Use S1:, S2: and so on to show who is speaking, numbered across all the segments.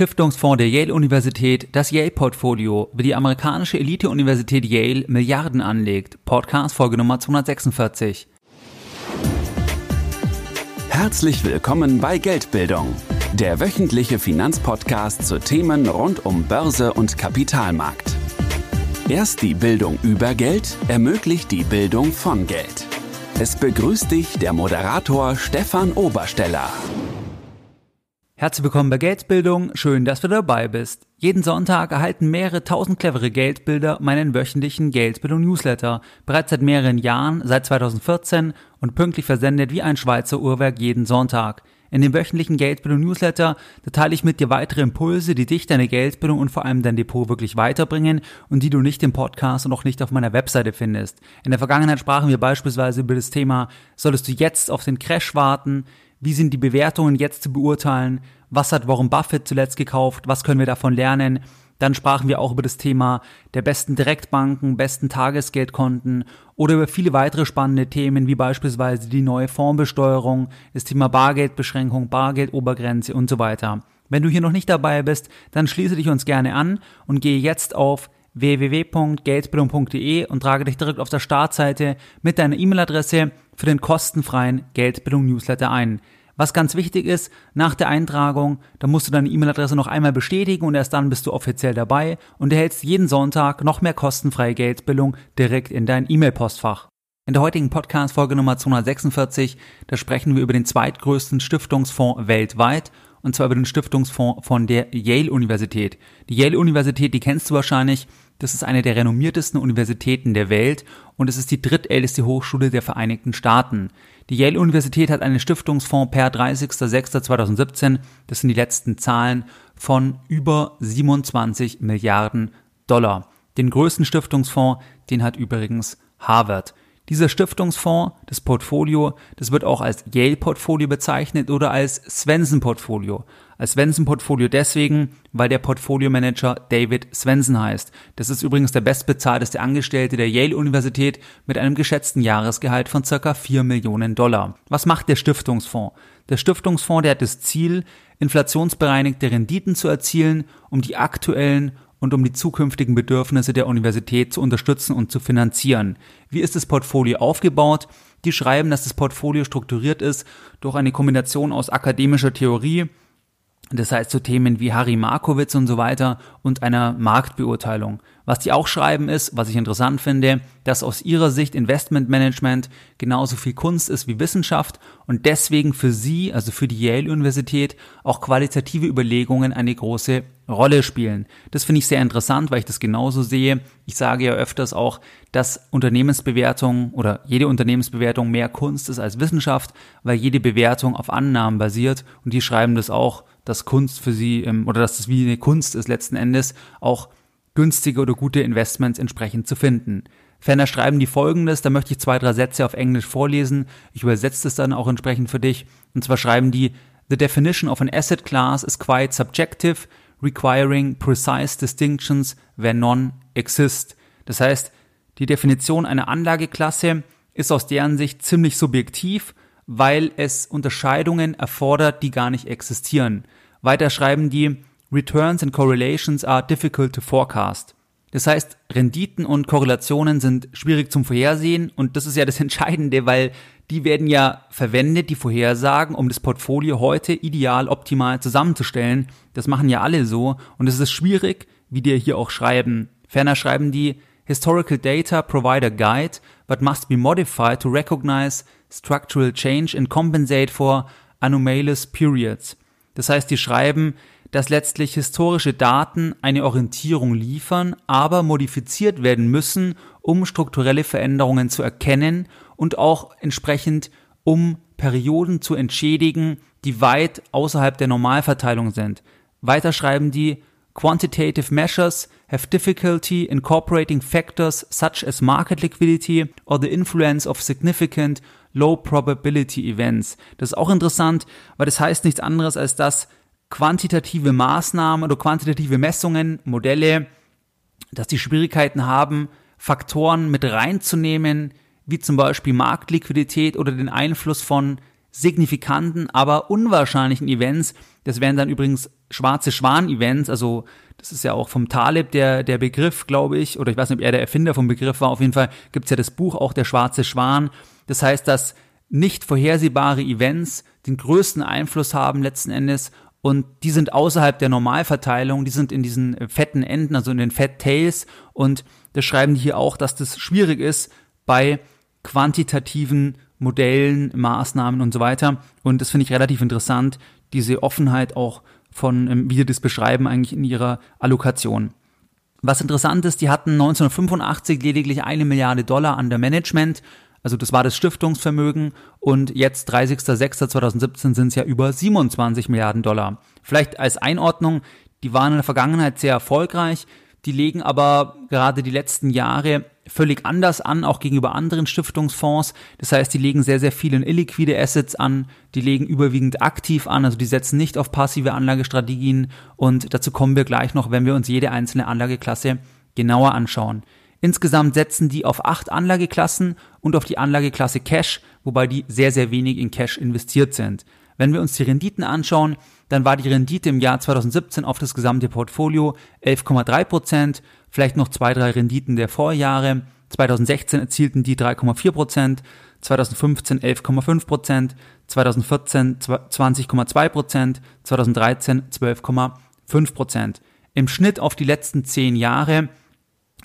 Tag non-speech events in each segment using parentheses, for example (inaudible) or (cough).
S1: Stiftungsfonds der Yale-Universität, das Yale-Portfolio, wie die amerikanische Elite-Universität Yale Milliarden anlegt. Podcast Folge Nummer 246.
S2: Herzlich willkommen bei Geldbildung, der wöchentliche Finanzpodcast zu Themen rund um Börse und Kapitalmarkt. Erst die Bildung über Geld ermöglicht die Bildung von Geld. Es begrüßt dich der Moderator Stefan Obersteller.
S1: Herzlich willkommen bei Geldbildung, schön, dass du dabei bist. Jeden Sonntag erhalten mehrere tausend clevere Geldbilder meinen wöchentlichen Geldbildung-Newsletter, bereits seit mehreren Jahren, seit 2014 und pünktlich versendet wie ein Schweizer Uhrwerk jeden Sonntag. In dem wöchentlichen Geldbildung-Newsletter teile ich mit dir weitere Impulse, die dich, deine Geldbildung und vor allem dein Depot wirklich weiterbringen und die du nicht im Podcast und auch nicht auf meiner Webseite findest. In der Vergangenheit sprachen wir beispielsweise über das Thema, solltest du jetzt auf den Crash warten? Wie sind die Bewertungen jetzt zu beurteilen? Was hat Warren Buffett zuletzt gekauft? Was können wir davon lernen? Dann sprachen wir auch über das Thema der besten Direktbanken, besten Tagesgeldkonten oder über viele weitere spannende Themen, wie beispielsweise die neue Fondsbesteuerung, das Thema Bargeldbeschränkung, Bargeldobergrenze und so weiter. Wenn du hier noch nicht dabei bist, dann schließe dich uns gerne an und gehe jetzt auf www.geldbildung.de und trage dich direkt auf der Startseite mit deiner E-Mail-Adresse für den kostenfreien Geldbildung-Newsletter ein. Was ganz wichtig ist, nach der Eintragung, da musst du deine E-Mail-Adresse noch einmal bestätigen und erst dann bist du offiziell dabei und erhältst jeden Sonntag noch mehr kostenfreie Geldbildung direkt in dein E-Mail-Postfach. In der heutigen Podcast-Folge Nummer 246, da sprechen wir über den zweitgrößten Stiftungsfonds weltweit und zwar über den Stiftungsfonds von der Yale-Universität. Die Yale-Universität, die kennst du wahrscheinlich, das ist eine der renommiertesten Universitäten der Welt und es ist die drittälteste Hochschule der Vereinigten Staaten. Die Yale-Universität hat einen Stiftungsfonds per 30.06.2017, das sind die letzten Zahlen, von über 27 Milliarden Dollar. Den größten Stiftungsfonds, den hat übrigens Harvard. Dieser Stiftungsfonds, das Portfolio, das wird auch als Yale-Portfolio bezeichnet oder als Svensson-Portfolio. Als Svensson-Portfolio deswegen, weil der Portfolio-Manager David Svensson heißt. Das ist übrigens der bestbezahlteste Angestellte der Yale-Universität mit einem geschätzten Jahresgehalt von circa 4 Millionen Dollar. Was macht der Stiftungsfonds? Der Stiftungsfonds, der hat das Ziel, inflationsbereinigte Renditen zu erzielen, um die aktuellen und um die zukünftigen Bedürfnisse der Universität zu unterstützen und zu finanzieren. Wie ist das Portfolio aufgebaut? Die schreiben, dass das Portfolio strukturiert ist durch eine Kombination aus akademischer Theorie, das heißt so Themen wie Harry Markowitz und so weiter und einer Marktbeurteilung. Was die auch schreiben ist, was ich interessant finde, dass aus ihrer Sicht Investmentmanagement genauso viel Kunst ist wie Wissenschaft und deswegen für sie, also für die Yale-Universität, auch qualitative Überlegungen eine große Rolle spielen. Das finde ich sehr interessant, weil ich das genauso sehe. Ich sage ja öfters auch, dass Unternehmensbewertung oder jede Unternehmensbewertung mehr Kunst ist als Wissenschaft, weil jede Bewertung auf Annahmen basiert und die schreiben das auch, dass Kunst für sie ähm, oder dass das wie eine Kunst ist letzten Endes auch günstige oder gute Investments entsprechend zu finden. Ferner schreiben die folgendes, da möchte ich zwei, drei Sätze auf Englisch vorlesen. Ich übersetze es dann auch entsprechend für dich. Und zwar schreiben die, The definition of an asset class is quite subjective requiring precise distinctions where none exist. Das heißt, die Definition einer Anlageklasse ist aus deren Sicht ziemlich subjektiv, weil es Unterscheidungen erfordert, die gar nicht existieren. Weiter schreiben die, Returns and correlations are difficult to forecast. Das heißt, Renditen und Korrelationen sind schwierig zum Vorhersehen und das ist ja das (laughs) Entscheidende, weil die werden ja verwendet, die Vorhersagen, um das Portfolio heute ideal optimal zusammenzustellen. Das machen ja alle so und es ist schwierig, wie die hier auch schreiben. Ferner schreiben die, Historical data provide a guide, but must be modified to recognize structural change and compensate for anomalous periods. Das heißt, die schreiben, dass letztlich historische Daten eine Orientierung liefern, aber modifiziert werden müssen, um strukturelle Veränderungen zu erkennen und auch entsprechend um Perioden zu entschädigen, die weit außerhalb der Normalverteilung sind. Weiter schreiben die Quantitative measures have difficulty incorporating factors such as market liquidity or the influence of significant low probability events. Das ist auch interessant, weil das heißt nichts anderes als dass quantitative Maßnahmen oder quantitative Messungen, Modelle, dass die Schwierigkeiten haben, Faktoren mit reinzunehmen, wie zum Beispiel Marktliquidität oder den Einfluss von signifikanten, aber unwahrscheinlichen Events. Das wären dann übrigens schwarze Schwan-Events, also das ist ja auch vom Taleb der, der Begriff, glaube ich, oder ich weiß nicht, ob er der Erfinder vom Begriff war. Auf jeden Fall gibt es ja das Buch auch Der schwarze Schwan. Das heißt, dass nicht vorhersehbare Events den größten Einfluss haben letzten Endes und die sind außerhalb der Normalverteilung, die sind in diesen fetten Enden, also in den Fat Tails. Und das schreiben die hier auch, dass das schwierig ist bei quantitativen Modellen, Maßnahmen und so weiter. Und das finde ich relativ interessant, diese Offenheit auch von, ähm, wie sie das beschreiben, eigentlich in ihrer Allokation. Was interessant ist, die hatten 1985 lediglich eine Milliarde Dollar an der Management also das war das Stiftungsvermögen und jetzt 30.06.2017 sind es ja über 27 Milliarden Dollar. Vielleicht als Einordnung, die waren in der Vergangenheit sehr erfolgreich, die legen aber gerade die letzten Jahre völlig anders an, auch gegenüber anderen Stiftungsfonds. Das heißt, die legen sehr, sehr viele illiquide Assets an, die legen überwiegend aktiv an, also die setzen nicht auf passive Anlagestrategien und dazu kommen wir gleich noch, wenn wir uns jede einzelne Anlageklasse genauer anschauen. Insgesamt setzen die auf acht Anlageklassen und auf die Anlageklasse Cash, wobei die sehr, sehr wenig in Cash investiert sind. Wenn wir uns die Renditen anschauen, dann war die Rendite im Jahr 2017 auf das gesamte Portfolio 11,3 Prozent, vielleicht noch zwei, drei Renditen der Vorjahre. 2016 erzielten die 3,4 Prozent, 2015 11,5 Prozent, 2014 20,2 Prozent, 2013 12,5 Prozent. Im Schnitt auf die letzten zehn Jahre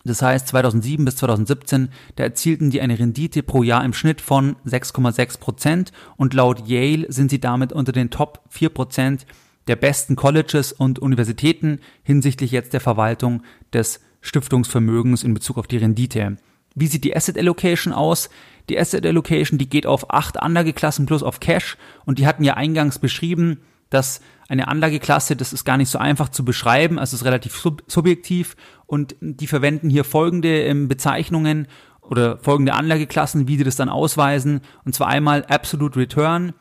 S1: das heißt, 2007 bis 2017, da erzielten die eine Rendite pro Jahr im Schnitt von 6,6 Prozent und laut Yale sind sie damit unter den Top 4 Prozent der besten Colleges und Universitäten hinsichtlich jetzt der Verwaltung des Stiftungsvermögens in Bezug auf die Rendite. Wie sieht die Asset Allocation aus? Die Asset Allocation, die geht auf acht Anlageklassen plus auf Cash und die hatten ja eingangs beschrieben, dass eine Anlageklasse, das ist gar nicht so einfach zu beschreiben, also es ist relativ sub subjektiv und die verwenden hier folgende ähm, Bezeichnungen oder folgende Anlageklassen, wie sie das dann ausweisen, und zwar einmal Absolute Return,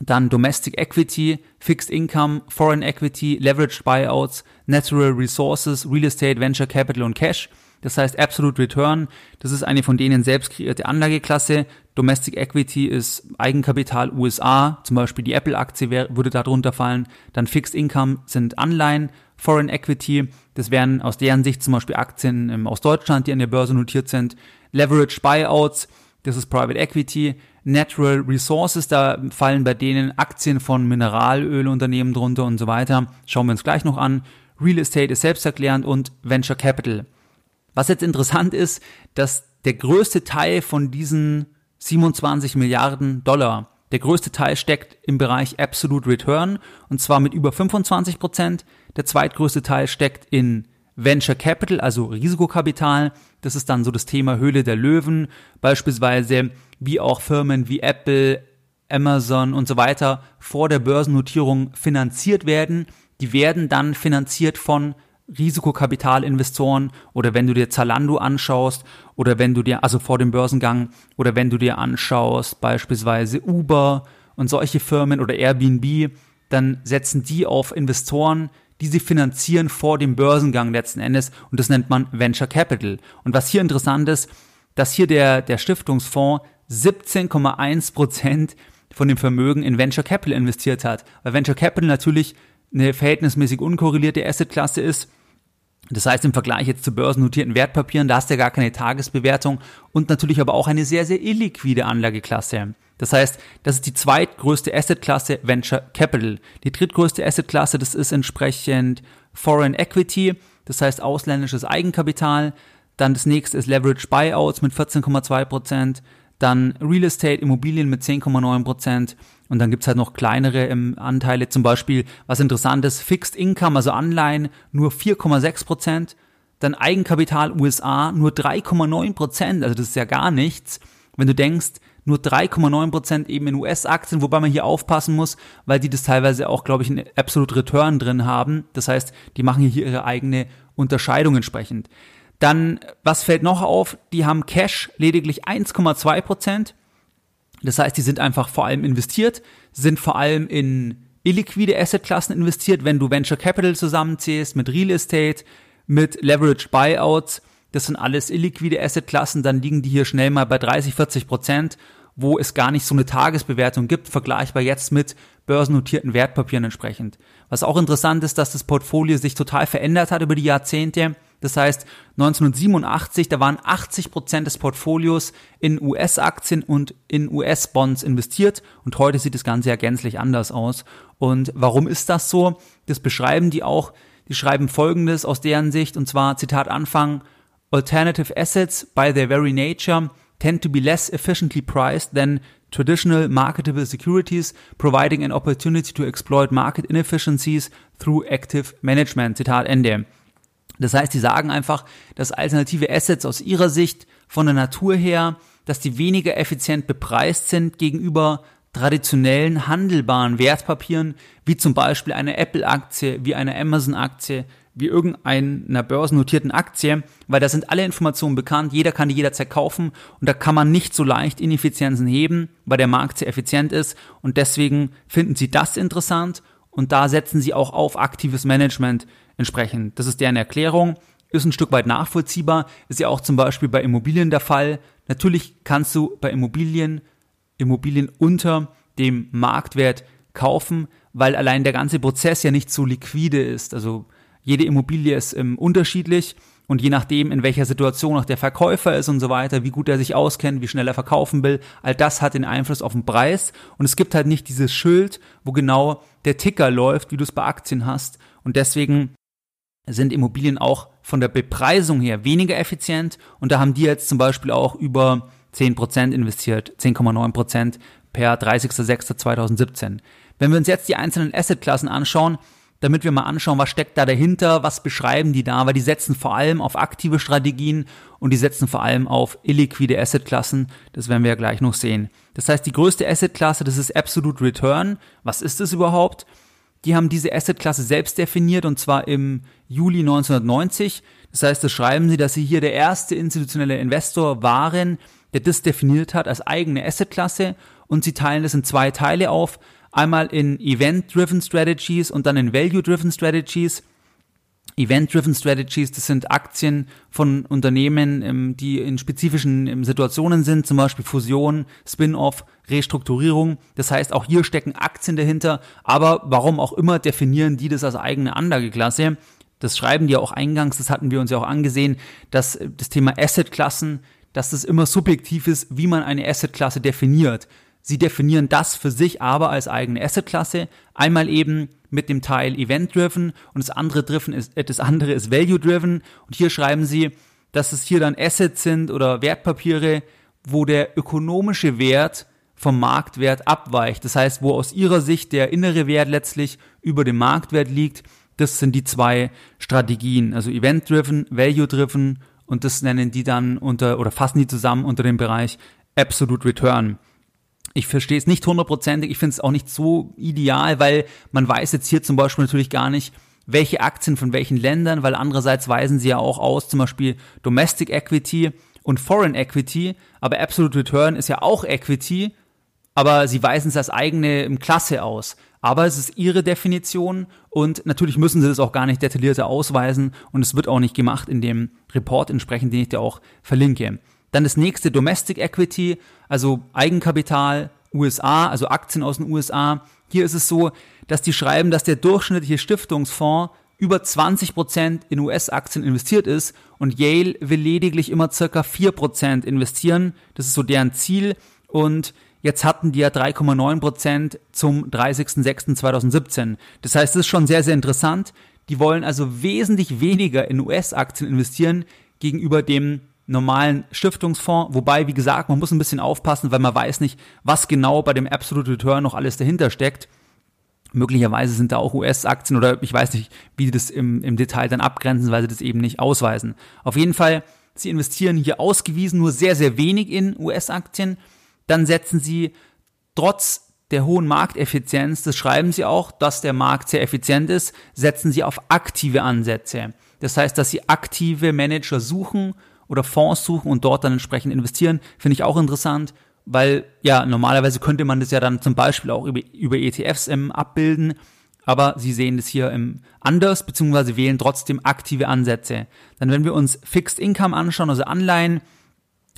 S1: dann Domestic Equity, Fixed Income, Foreign Equity, Leveraged Buyouts, Natural Resources, Real Estate, Venture Capital und Cash. Das heißt Absolute Return, das ist eine von denen selbst kreierte Anlageklasse. Domestic Equity ist Eigenkapital USA, zum Beispiel die Apple-Aktie würde darunter fallen. Dann Fixed Income sind Anleihen. Foreign Equity, das wären aus deren Sicht zum Beispiel Aktien ähm, aus Deutschland, die an der Börse notiert sind. Leverage Buyouts, das ist Private Equity. Natural Resources, da fallen bei denen Aktien von Mineralölunternehmen drunter und so weiter. Schauen wir uns gleich noch an. Real Estate ist selbsterklärend und Venture Capital. Was jetzt interessant ist, dass der größte Teil von diesen 27 Milliarden Dollar, der größte Teil steckt im Bereich Absolute Return und zwar mit über 25 Prozent. Der zweitgrößte Teil steckt in Venture Capital, also Risikokapital. Das ist dann so das Thema Höhle der Löwen, beispielsweise wie auch Firmen wie Apple, Amazon und so weiter vor der Börsennotierung finanziert werden. Die werden dann finanziert von Risikokapitalinvestoren oder wenn du dir Zalando anschaust oder wenn du dir, also vor dem Börsengang, oder wenn du dir anschaust beispielsweise Uber und solche Firmen oder Airbnb, dann setzen die auf Investoren, die sie finanzieren vor dem Börsengang letzten Endes und das nennt man Venture Capital. Und was hier interessant ist, dass hier der, der Stiftungsfonds 17,1 Prozent von dem Vermögen in Venture Capital investiert hat, weil Venture Capital natürlich eine verhältnismäßig unkorrelierte Assetklasse ist das heißt, im Vergleich jetzt zu börsennotierten Wertpapieren, da hast du ja gar keine Tagesbewertung und natürlich aber auch eine sehr, sehr illiquide Anlageklasse. Das heißt, das ist die zweitgrößte Assetklasse Venture Capital. Die drittgrößte Assetklasse, das ist entsprechend Foreign Equity, das heißt ausländisches Eigenkapital. Dann das nächste ist Leverage Buyouts mit 14,2 Prozent dann Real Estate, Immobilien mit 10,9 Prozent und dann gibt's halt noch kleinere ähm, Anteile, zum Beispiel, was interessant ist, Fixed Income, also Anleihen, nur 4,6 Prozent, dann Eigenkapital USA nur 3,9 Prozent, also das ist ja gar nichts. Wenn du denkst, nur 3,9 Prozent eben in US-Aktien, wobei man hier aufpassen muss, weil die das teilweise auch, glaube ich, in Absolute Return drin haben. Das heißt, die machen hier ihre eigene Unterscheidung entsprechend. Dann, was fällt noch auf? Die haben Cash lediglich 1,2 Prozent. Das heißt, die sind einfach vor allem investiert, sind vor allem in illiquide Assetklassen investiert, wenn du Venture Capital zusammenzählst mit Real Estate, mit Leverage Buyouts. Das sind alles illiquide Assetklassen, dann liegen die hier schnell mal bei 30, 40 Prozent. wo es gar nicht so eine Tagesbewertung gibt, vergleichbar jetzt mit börsennotierten Wertpapieren entsprechend. Was auch interessant ist, dass das Portfolio sich total verändert hat über die Jahrzehnte. Das heißt, 1987, da waren 80 Prozent des Portfolios in US-Aktien und in US-Bonds investiert und heute sieht das Ganze ja gänzlich anders aus. Und warum ist das so? Das beschreiben die auch. Die schreiben Folgendes aus deren Sicht und zwar Zitat Anfang, Alternative assets by their very nature tend to be less efficiently priced than traditional marketable securities, providing an opportunity to exploit market inefficiencies through active management. Zitat Ende. Das heißt, die sagen einfach, dass alternative Assets aus ihrer Sicht von der Natur her, dass die weniger effizient bepreist sind gegenüber traditionellen handelbaren Wertpapieren, wie zum Beispiel eine Apple-Aktie, wie eine Amazon-Aktie, wie irgendeiner börsennotierten Aktie, weil da sind alle Informationen bekannt, jeder kann die jederzeit kaufen und da kann man nicht so leicht Ineffizienzen heben, weil der Markt sehr effizient ist und deswegen finden sie das interessant und da setzen sie auch auf aktives Management entsprechend. Das ist deren Erklärung, ist ein Stück weit nachvollziehbar, ist ja auch zum Beispiel bei Immobilien der Fall. Natürlich kannst du bei Immobilien Immobilien unter dem Marktwert kaufen, weil allein der ganze Prozess ja nicht so liquide ist. Also jede Immobilie ist ähm, unterschiedlich und je nachdem, in welcher Situation auch der Verkäufer ist und so weiter, wie gut er sich auskennt, wie schnell er verkaufen will, all das hat den Einfluss auf den Preis. Und es gibt halt nicht dieses Schild, wo genau der Ticker läuft, wie du es bei Aktien hast. Und deswegen sind Immobilien auch von der Bepreisung her weniger effizient. Und da haben die jetzt zum Beispiel auch über 10% investiert, 10,9% per 30.06.2017. Wenn wir uns jetzt die einzelnen Assetklassen anschauen, damit wir mal anschauen, was steckt da dahinter, was beschreiben die da, weil die setzen vor allem auf aktive Strategien und die setzen vor allem auf illiquide Assetklassen. Das werden wir ja gleich noch sehen. Das heißt, die größte Assetklasse, das ist Absolute Return. Was ist das überhaupt? Die haben diese Assetklasse selbst definiert und zwar im Juli 1990. Das heißt, das schreiben sie, dass sie hier der erste institutionelle Investor waren, der das definiert hat als eigene Assetklasse und sie teilen das in zwei Teile auf. Einmal in Event-Driven Strategies und dann in Value-Driven Strategies. Event-Driven Strategies, das sind Aktien von Unternehmen, ähm, die in spezifischen ähm, Situationen sind, zum Beispiel Fusion, Spin-off, Restrukturierung. Das heißt, auch hier stecken Aktien dahinter, aber warum auch immer definieren die das als eigene Anlageklasse. Das schreiben die auch eingangs, das hatten wir uns ja auch angesehen, dass äh, das Thema Assetklassen, dass das immer subjektiv ist, wie man eine Assetklasse definiert. Sie definieren das für sich aber als eigene Assetklasse. Einmal eben mit dem Teil Event-Driven und das andere, ist, äh, das andere ist Value-Driven. Und hier schreiben sie, dass es hier dann Assets sind oder Wertpapiere, wo der ökonomische Wert vom Marktwert abweicht. Das heißt, wo aus ihrer Sicht der innere Wert letztlich über dem Marktwert liegt. Das sind die zwei Strategien, also Event-Driven, Value-Driven und das nennen die dann unter oder fassen die zusammen unter dem Bereich Absolute Return. Ich verstehe es nicht hundertprozentig, ich finde es auch nicht so ideal, weil man weiß jetzt hier zum Beispiel natürlich gar nicht, welche Aktien von welchen Ländern, weil andererseits weisen sie ja auch aus, zum Beispiel Domestic Equity und Foreign Equity, aber Absolute Return ist ja auch Equity, aber sie weisen es als eigene Klasse aus. Aber es ist ihre Definition und natürlich müssen sie das auch gar nicht detaillierter ausweisen und es wird auch nicht gemacht in dem Report entsprechend, den ich dir auch verlinke. Dann das nächste Domestic Equity, also Eigenkapital, USA, also Aktien aus den USA. Hier ist es so, dass die schreiben, dass der durchschnittliche Stiftungsfonds über 20 Prozent in US-Aktien investiert ist und Yale will lediglich immer circa 4% investieren. Das ist so deren Ziel und Jetzt hatten die ja 3,9 Prozent zum 30.06.2017. Das heißt, das ist schon sehr, sehr interessant. Die wollen also wesentlich weniger in US-Aktien investieren gegenüber dem normalen Stiftungsfonds. Wobei, wie gesagt, man muss ein bisschen aufpassen, weil man weiß nicht, was genau bei dem Absolute Return noch alles dahinter steckt. Möglicherweise sind da auch US-Aktien oder ich weiß nicht, wie die das im, im Detail dann abgrenzen, weil sie das eben nicht ausweisen. Auf jeden Fall, sie investieren hier ausgewiesen nur sehr, sehr wenig in US-Aktien. Dann setzen sie trotz der hohen Markteffizienz, das schreiben sie auch, dass der Markt sehr effizient ist, setzen sie auf aktive Ansätze. Das heißt, dass sie aktive Manager suchen oder Fonds suchen und dort dann entsprechend investieren, finde ich auch interessant, weil ja, normalerweise könnte man das ja dann zum Beispiel auch über, über ETFs ähm, abbilden, aber sie sehen das hier ähm, anders, beziehungsweise wählen trotzdem aktive Ansätze. Dann, wenn wir uns Fixed Income anschauen, also Anleihen,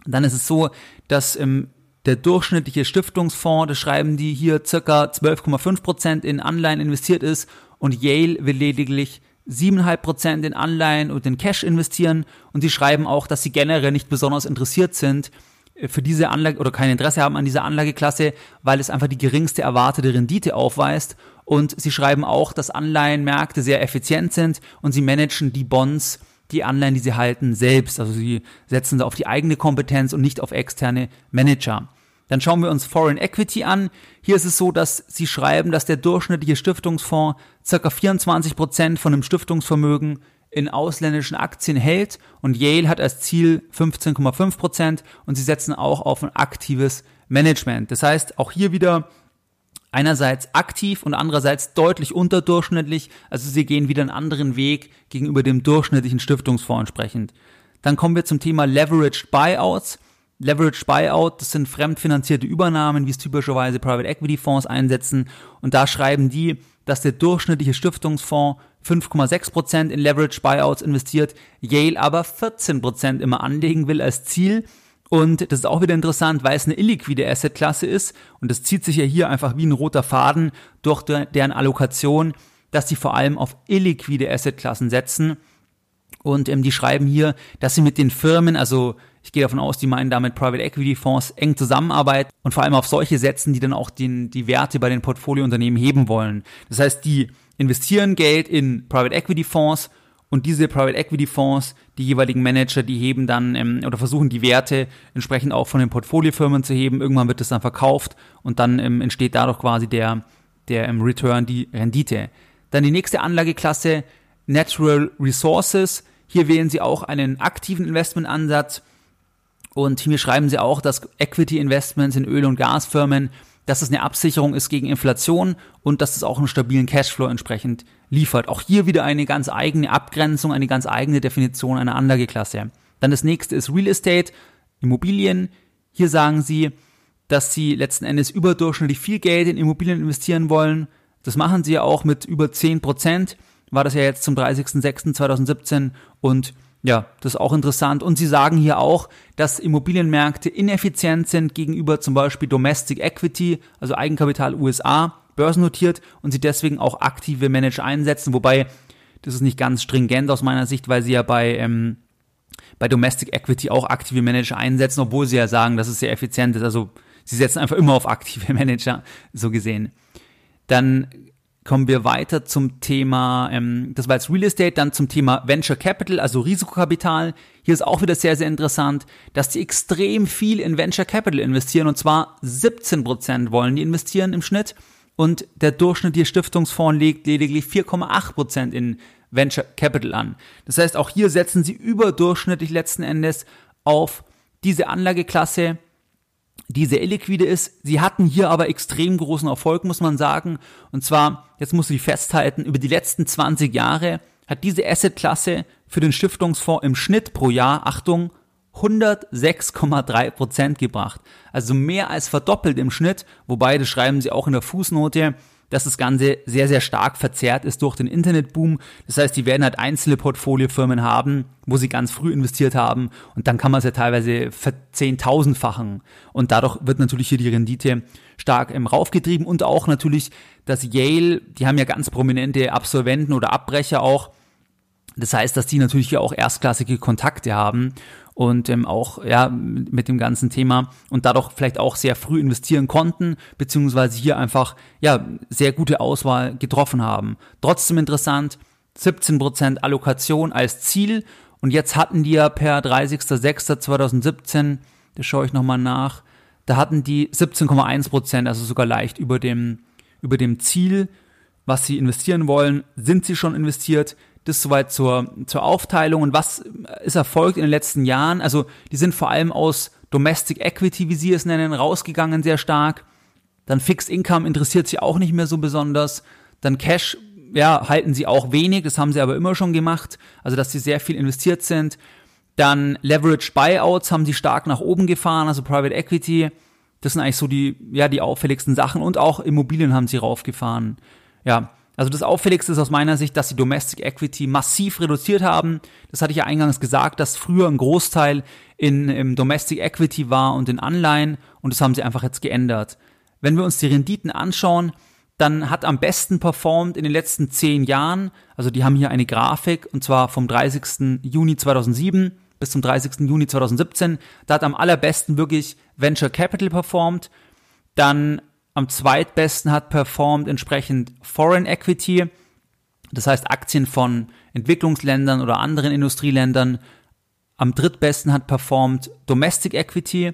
S1: dann ist es so, dass ähm, Der durchschnittliche Stiftungsfonds, das schreiben die hier circa 12,5% in Anleihen investiert ist und Yale will lediglich 7,5% in Anleihen und in Cash investieren und sie schreiben auch, dass sie generell nicht besonders interessiert sind äh, für diese Anlage oder kein Interesse haben an dieser Anlageklasse, weil es einfach die geringste erwartete Rendite aufweist und sie schreiben auch, dass Anleihenmärkte sehr effizient sind und sie managen die Bonds, die Anleihen, die sie halten, selbst. Also sie setzen auf die eigene Kompetenz und nicht auf externe Manager. Dann schauen wir uns Foreign Equity an. Hier ist es so, dass sie schreiben, dass der durchschnittliche Stiftungsfonds ca. 24 Prozent von dem Stiftungsvermögen in ausländischen Aktien hält und Yale hat als Ziel 15,5 Prozent und sie setzen auch auf ein aktives Management. Das heißt, auch hier wieder einerseits aktiv und andererseits deutlich unterdurchschnittlich. Also sie gehen wieder einen anderen Weg gegenüber dem durchschnittlichen Stiftungsfonds entsprechend. Dann kommen wir zum Thema Leveraged Buyouts. Leveraged Buyout, das sind fremdfinanzierte Übernahmen, wie es typischerweise Private Equity Fonds einsetzen. Und da schreiben die, dass der durchschnittliche Stiftungsfonds 5,6% in Leveraged Buyouts investiert, Yale aber 14% immer anlegen will als Ziel. Und das ist auch wieder interessant, weil es eine illiquide Assetklasse ist. Und das zieht sich ja hier einfach wie ein roter Faden durch deren Allokation, dass sie vor allem auf illiquide Assetklassen setzen. Und ähm, die schreiben hier, dass sie mit den Firmen, also ich gehe davon aus, die meinen damit Private Equity Fonds eng zusammenarbeiten und vor allem auf solche setzen, die dann auch den, die Werte bei den Portfoliounternehmen heben wollen. Das heißt, die investieren Geld in Private Equity Fonds und diese Private Equity Fonds, die jeweiligen Manager, die heben dann ähm, oder versuchen die Werte entsprechend auch von den Portfoliofirmen zu heben. Irgendwann wird das dann verkauft und dann ähm, entsteht dadurch quasi der, der ähm, Return, die Rendite. Dann die nächste Anlageklasse, Natural Resources. Hier wählen sie auch einen aktiven Investmentansatz und hier schreiben sie auch, dass Equity Investments in Öl- und Gasfirmen, dass es eine Absicherung ist gegen Inflation und dass es auch einen stabilen Cashflow entsprechend liefert. Auch hier wieder eine ganz eigene Abgrenzung, eine ganz eigene Definition einer Anlageklasse. Dann das nächste ist Real Estate, Immobilien. Hier sagen sie, dass sie letzten Endes überdurchschnittlich viel Geld in Immobilien investieren wollen. Das machen sie ja auch mit über 10 Prozent. War das ja jetzt zum 30.06.2017 und ja, das ist auch interessant. Und Sie sagen hier auch, dass Immobilienmärkte ineffizient sind gegenüber zum Beispiel Domestic Equity, also Eigenkapital USA, börsennotiert und Sie deswegen auch aktive Manager einsetzen. Wobei, das ist nicht ganz stringent aus meiner Sicht, weil Sie ja bei, ähm, bei Domestic Equity auch aktive Manager einsetzen, obwohl Sie ja sagen, dass es sehr effizient ist. Also Sie setzen einfach immer auf aktive (laughs) Manager, so gesehen. Dann kommen wir weiter zum Thema, ähm, das war jetzt Real Estate, dann zum Thema Venture Capital, also Risikokapital. Hier ist auch wieder sehr, sehr interessant, dass die extrem viel in Venture Capital investieren und zwar 17 Prozent wollen die investieren im Schnitt und der durchschnittliche Stiftungsfonds legt lediglich 4,8 Prozent in Venture Capital an. Das heißt, auch hier setzen sie überdurchschnittlich letzten Endes auf diese Anlageklasse die sehr illiquide ist. Sie hatten hier aber extrem großen Erfolg, muss man sagen. Und zwar, jetzt muss ich festhalten, über die letzten 20 Jahre hat diese Assetklasse für den Stiftungsfonds im Schnitt pro Jahr, Achtung, 106,3 Prozent gebracht. Also mehr als verdoppelt im Schnitt, wobei, das schreiben sie auch in der Fußnote, dass das Ganze sehr, sehr stark verzerrt ist durch den Internetboom. Das heißt, die werden halt einzelne Portfoliofirmen haben, wo sie ganz früh investiert haben und dann kann man es ja teilweise verzehntausendfachen. Und dadurch wird natürlich hier die Rendite stark ähm, raufgetrieben und auch natürlich das Yale, die haben ja ganz prominente Absolventen oder Abbrecher auch. Das heißt, dass die natürlich hier auch erstklassige Kontakte haben und ähm, auch ja mit dem ganzen Thema und dadurch vielleicht auch sehr früh investieren konnten, beziehungsweise hier einfach ja sehr gute Auswahl getroffen haben. Trotzdem interessant, 17% Allokation als Ziel und jetzt hatten die ja per 30.06.2017, das schaue ich nochmal nach, da hatten die 17,1%, also sogar leicht über dem, über dem Ziel, was sie investieren wollen, sind sie schon investiert, das soweit zur, zur Aufteilung und was ist erfolgt in den letzten Jahren. Also die sind vor allem aus Domestic Equity, wie sie es nennen, rausgegangen sehr stark. Dann Fixed Income interessiert sie auch nicht mehr so besonders. Dann Cash, ja, halten sie auch wenig, das haben sie aber immer schon gemacht. Also dass sie sehr viel investiert sind. Dann Leverage Buyouts haben sie stark nach oben gefahren, also Private Equity. Das sind eigentlich so die, ja, die auffälligsten Sachen und auch Immobilien haben sie raufgefahren. Ja, Also das Auffälligste ist aus meiner Sicht, dass die Domestic Equity massiv reduziert haben. Das hatte ich ja eingangs gesagt, dass früher ein Großteil in im Domestic Equity war und in Anleihen und das haben sie einfach jetzt geändert. Wenn wir uns die Renditen anschauen, dann hat am besten performt in den letzten zehn Jahren, also die haben hier eine Grafik und zwar vom 30. Juni 2007 bis zum 30. Juni 2017, da hat am allerbesten wirklich Venture Capital performt, dann am zweitbesten hat performt entsprechend Foreign Equity, das heißt Aktien von Entwicklungsländern oder anderen Industrieländern. Am drittbesten hat performt Domestic Equity.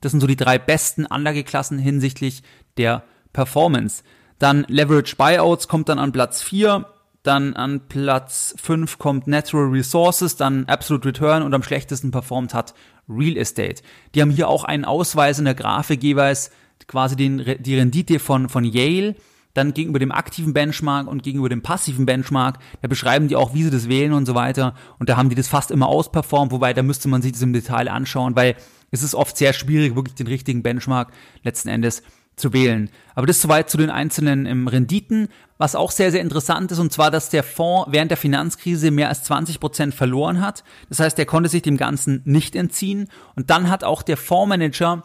S1: Das sind so die drei besten Anlageklassen hinsichtlich der Performance. Dann Leverage Buyouts kommt dann an Platz 4, dann an Platz 5 kommt Natural Resources, dann Absolute Return und am schlechtesten performt hat Real Estate. Die haben hier auch einen Ausweis in der Grafik jeweils quasi den, die Rendite von, von Yale, dann gegenüber dem aktiven Benchmark und gegenüber dem passiven Benchmark, da beschreiben die auch, wie sie das wählen und so weiter. Und da haben die das fast immer ausperformt, wobei da müsste man sich das im Detail anschauen, weil es ist oft sehr schwierig, wirklich den richtigen Benchmark letzten Endes zu wählen. Aber das soweit zu den einzelnen ähm, Renditen. Was auch sehr, sehr interessant ist, und zwar, dass der Fonds während der Finanzkrise mehr als 20 Prozent verloren hat. Das heißt, er konnte sich dem Ganzen nicht entziehen. Und dann hat auch der Fondsmanager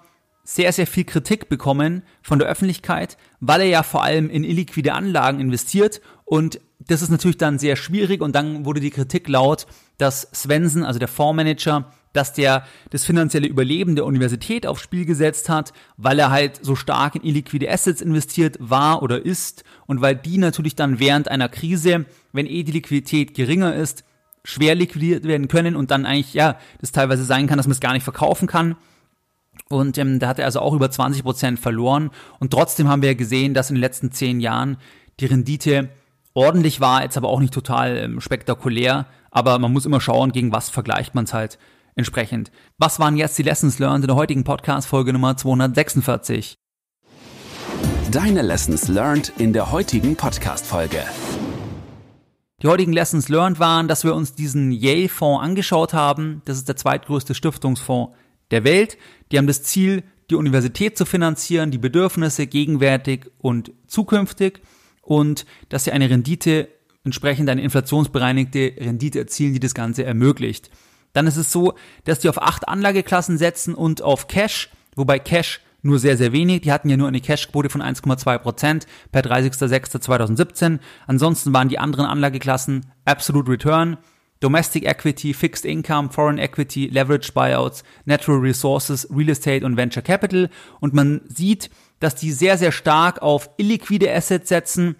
S1: sehr, sehr viel Kritik bekommen von der Öffentlichkeit, weil er ja vor allem in illiquide Anlagen investiert. Und das ist natürlich dann sehr schwierig. Und dann wurde die Kritik laut, dass Svensson, also der Fondsmanager, dass der das finanzielle Überleben der Universität aufs Spiel gesetzt hat, weil er halt so stark in illiquide Assets investiert war oder ist. Und weil die natürlich dann während einer Krise, wenn eh die Liquidität geringer ist, schwer liquidiert werden können und dann eigentlich, ja, das teilweise sein kann, dass man es gar nicht verkaufen kann. Und ähm, da hat er also auch über 20 Prozent verloren. Und trotzdem haben wir gesehen, dass in den letzten zehn Jahren die Rendite ordentlich war, jetzt aber auch nicht total ähm, spektakulär. Aber man muss immer schauen, gegen was vergleicht man es halt entsprechend. Was waren jetzt die Lessons learned in der heutigen Podcast-Folge Nummer 246?
S2: Deine Lessons learned in der heutigen Podcast-Folge.
S1: Die heutigen Lessons learned waren, dass wir uns diesen Yale-Fonds angeschaut haben. Das ist der zweitgrößte Stiftungsfonds der Welt. Die haben das Ziel, die Universität zu finanzieren, die Bedürfnisse gegenwärtig und zukünftig und dass sie eine Rendite, entsprechend eine inflationsbereinigte Rendite erzielen, die das Ganze ermöglicht. Dann ist es so, dass die auf acht Anlageklassen setzen und auf Cash, wobei Cash nur sehr, sehr wenig. Die hatten ja nur eine Cashquote von 1,2 Prozent per 30.06.2017. Ansonsten waren die anderen Anlageklassen Absolute Return, Domestic Equity, Fixed Income, Foreign Equity, Leverage Buyouts, Natural Resources, Real Estate und Venture Capital. Und man sieht, dass die sehr, sehr stark auf illiquide Assets setzen.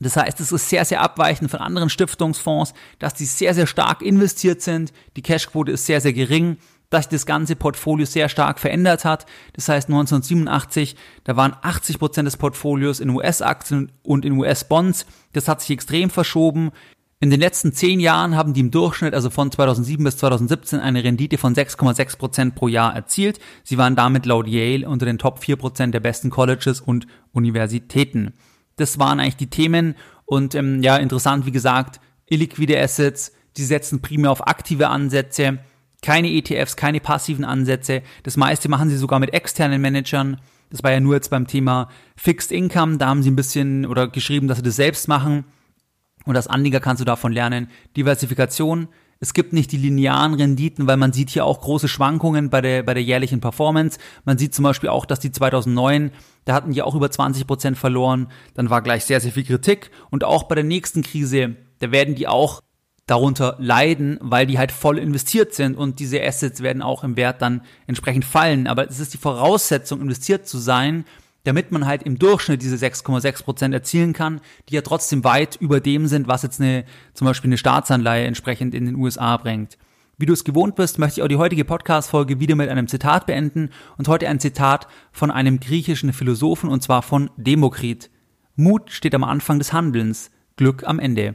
S1: Das heißt, es ist sehr, sehr abweichend von anderen Stiftungsfonds, dass die sehr, sehr stark investiert sind. Die Cashquote ist sehr, sehr gering dass sich das ganze Portfolio sehr stark verändert hat. Das heißt 1987, da waren 80 Prozent des Portfolios in US-Aktien und in US-Bonds. Das hat sich extrem verschoben. In den letzten zehn Jahren haben die im Durchschnitt, also von 2007 bis 2017, eine Rendite von 6,6 Prozent pro Jahr erzielt. Sie waren damit laut Yale unter den Top 4 Prozent der besten Colleges und Universitäten. Das waren eigentlich die Themen und ähm, ja, interessant, wie gesagt, illiquide Assets, die setzen primär auf aktive Ansätze, keine ETFs, keine passiven Ansätze. Das meiste machen sie sogar mit externen Managern. Das war ja nur jetzt beim Thema Fixed Income, da haben sie ein bisschen oder geschrieben, dass sie das selbst machen. Und als Anleger kannst du davon lernen. Diversifikation. Es gibt nicht die linearen Renditen, weil man sieht hier auch große Schwankungen bei der, bei der jährlichen Performance. Man sieht zum Beispiel auch, dass die 2009, da hatten die auch über 20 Prozent verloren. Dann war gleich sehr, sehr viel Kritik. Und auch bei der nächsten Krise, da werden die auch darunter leiden, weil die halt voll investiert sind und diese Assets werden auch im Wert dann entsprechend fallen. Aber es ist die Voraussetzung, investiert zu sein, damit man halt im Durchschnitt diese 6,6 Prozent erzielen kann, die ja trotzdem weit über dem sind, was jetzt eine, zum Beispiel eine Staatsanleihe entsprechend in den USA bringt. Wie du es gewohnt bist, möchte ich auch die heutige Podcast-Folge wieder mit einem Zitat beenden und heute ein Zitat von einem griechischen Philosophen und zwar von Demokrit. Mut steht am Anfang des Handelns, Glück am Ende.